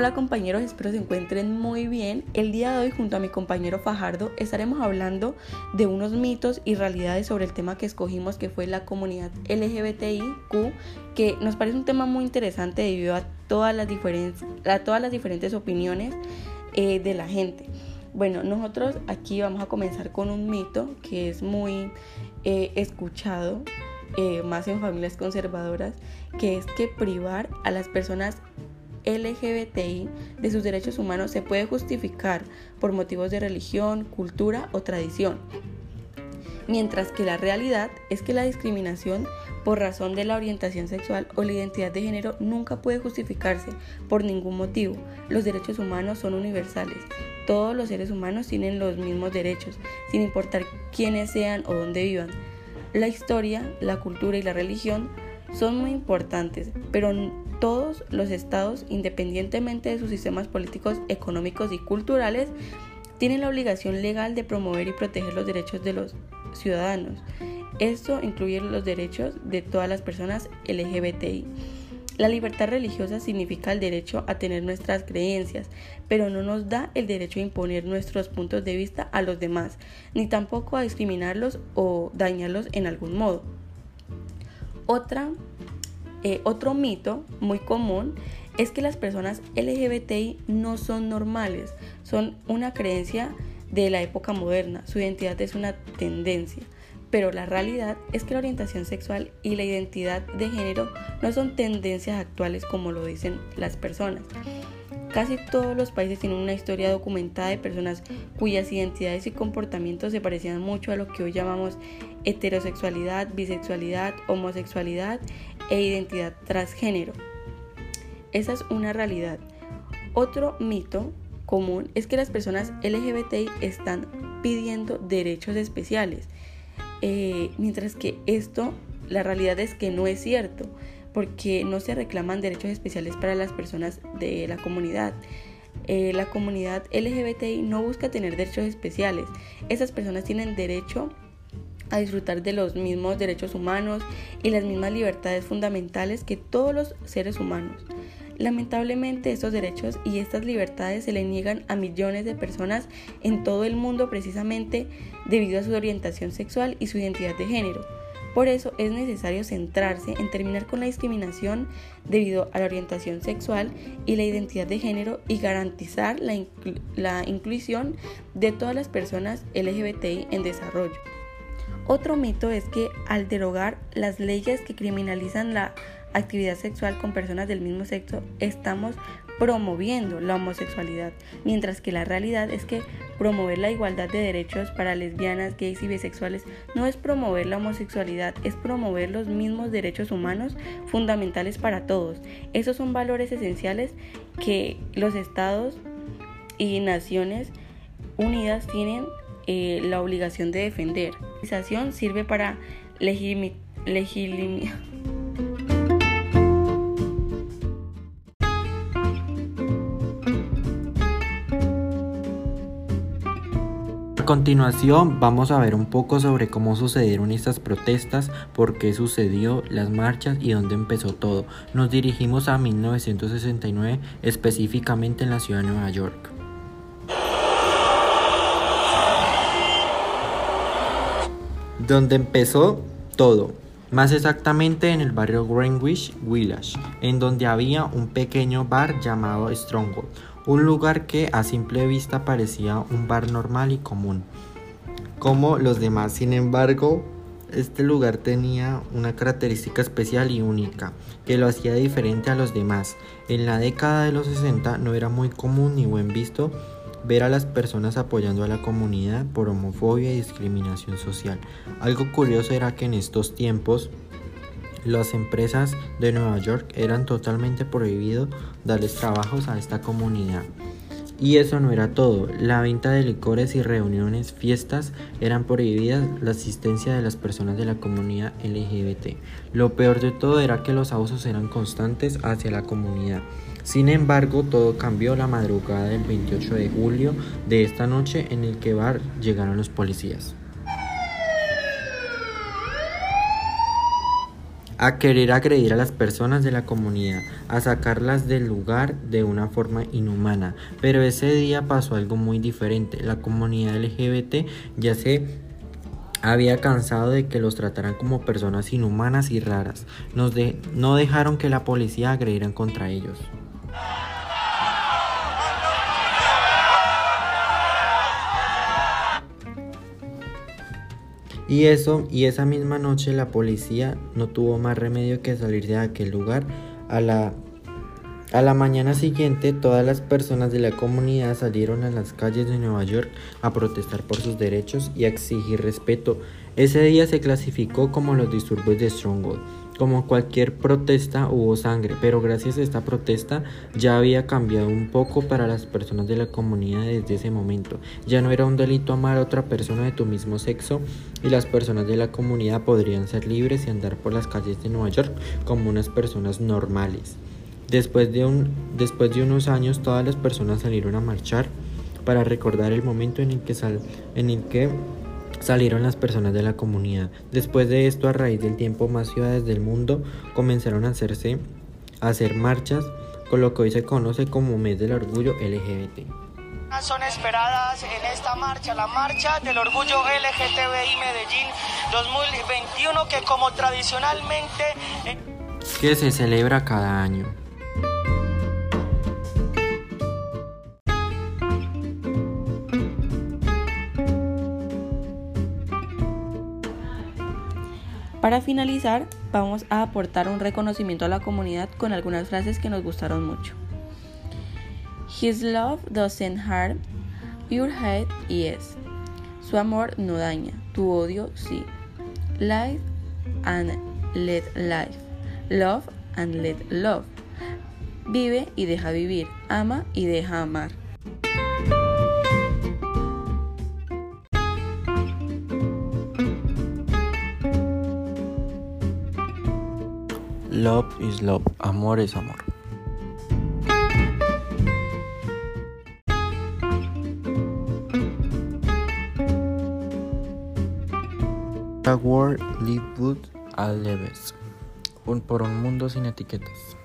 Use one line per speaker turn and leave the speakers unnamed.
Hola compañeros, espero se encuentren muy bien. El día de hoy junto a mi compañero Fajardo estaremos hablando de unos mitos y realidades sobre el tema que escogimos que fue la comunidad LGBTIQ, que nos parece un tema muy interesante debido a todas las, a todas las diferentes opiniones eh, de la gente. Bueno, nosotros aquí vamos a comenzar con un mito que es muy eh, escuchado, eh, más en familias conservadoras, que es que privar a las personas LGBTI de sus derechos humanos se puede justificar por motivos de religión, cultura o tradición. Mientras que la realidad es que la discriminación por razón de la orientación sexual o la identidad de género nunca puede justificarse por ningún motivo. Los derechos humanos son universales. Todos los seres humanos tienen los mismos derechos, sin importar quiénes sean o dónde vivan. La historia, la cultura y la religión son muy importantes, pero todos los estados, independientemente de sus sistemas políticos, económicos y culturales, tienen la obligación legal de promover y proteger los derechos de los ciudadanos. Esto incluye los derechos de todas las personas LGBTI. La libertad religiosa significa el derecho a tener nuestras creencias, pero no nos da el derecho a imponer nuestros puntos de vista a los demás, ni tampoco a discriminarlos o dañarlos en algún modo. Otra eh, otro mito muy común es que las personas LGBTI no son normales, son una creencia de la época moderna, su identidad es una tendencia, pero la realidad es que la orientación sexual y la identidad de género no son tendencias actuales como lo dicen las personas. Casi todos los países tienen una historia documentada de personas cuyas identidades y comportamientos se parecían mucho a lo que hoy llamamos heterosexualidad, bisexualidad, homosexualidad e identidad transgénero. Esa es una realidad. Otro mito común es que las personas LGBTI están pidiendo derechos especiales, eh, mientras que esto, la realidad es que no es cierto porque no se reclaman derechos especiales para las personas de la comunidad. Eh, la comunidad LGBTI no busca tener derechos especiales. Esas personas tienen derecho a disfrutar de los mismos derechos humanos y las mismas libertades fundamentales que todos los seres humanos. Lamentablemente estos derechos y estas libertades se le niegan a millones de personas en todo el mundo precisamente debido a su orientación sexual y su identidad de género. Por eso es necesario centrarse en terminar con la discriminación debido a la orientación sexual y la identidad de género y garantizar la, la inclusión de todas las personas LGBTI en desarrollo. Otro mito es que al derogar las leyes que criminalizan la actividad sexual con personas del mismo sexo, estamos promoviendo la homosexualidad, mientras que la realidad es que promover la igualdad de derechos para lesbianas, gays y bisexuales no es promover la homosexualidad, es promover los mismos derechos humanos fundamentales para todos. Esos son valores esenciales que los estados y naciones unidas tienen eh, la obligación de defender. La organización sirve para legitimar
A continuación vamos a ver un poco sobre cómo sucedieron estas protestas, por qué sucedió, las marchas y dónde empezó todo. Nos dirigimos a 1969, específicamente en la ciudad de Nueva York. Donde empezó todo, más exactamente en el barrio Greenwich Village, en donde había un pequeño bar llamado Stronghold un lugar que a simple vista parecía un bar normal y común, como los demás. Sin embargo, este lugar tenía una característica especial y única, que lo hacía diferente a los demás. En la década de los 60 no era muy común ni buen visto ver a las personas apoyando a la comunidad por homofobia y discriminación social. Algo curioso era que en estos tiempos las empresas de Nueva York eran totalmente prohibido darles trabajos a esta comunidad. Y eso no era todo, la venta de licores y reuniones, fiestas eran prohibidas, la asistencia de las personas de la comunidad LGBT. Lo peor de todo era que los abusos eran constantes hacia la comunidad. Sin embargo, todo cambió la madrugada del 28 de julio de esta noche en el que bar llegaron los policías. A querer agredir a las personas de la comunidad, a sacarlas del lugar de una forma inhumana. Pero ese día pasó algo muy diferente. La comunidad LGBT ya se había cansado de que los trataran como personas inhumanas y raras. Nos no dejaron que la policía agrediera contra ellos. Y eso, y esa misma noche la policía no tuvo más remedio que salir de aquel lugar. A la, a la mañana siguiente, todas las personas de la comunidad salieron a las calles de Nueva York a protestar por sus derechos y a exigir respeto. Ese día se clasificó como los disturbios de Stonewall. Como cualquier protesta hubo sangre, pero gracias a esta protesta ya había cambiado un poco para las personas de la comunidad desde ese momento. Ya no era un delito amar a otra persona de tu mismo sexo y las personas de la comunidad podrían ser libres y andar por las calles de Nueva York como unas personas normales. Después de, un, después de unos años todas las personas salieron a marchar para recordar el momento en el que, sal, en el que salieron las personas de la comunidad. Después de esto, a raíz del tiempo, más ciudades del mundo comenzaron a hacerse a hacer marchas con lo que hoy se conoce como mes del orgullo LGBT.
Son esperadas en esta marcha, la marcha del orgullo LGTBI Medellín 2021 que como tradicionalmente
que se celebra cada año.
Para finalizar, vamos a aportar un reconocimiento a la comunidad con algunas frases que nos gustaron mucho. His love doesn't harm, your hate yes. Su amor no daña, tu odio sí. Life and let life. Love and let love. Vive y deja vivir. Ama y deja amar.
Love is love, amor es amor. The world live good at leves. por un mundo sin etiquetas.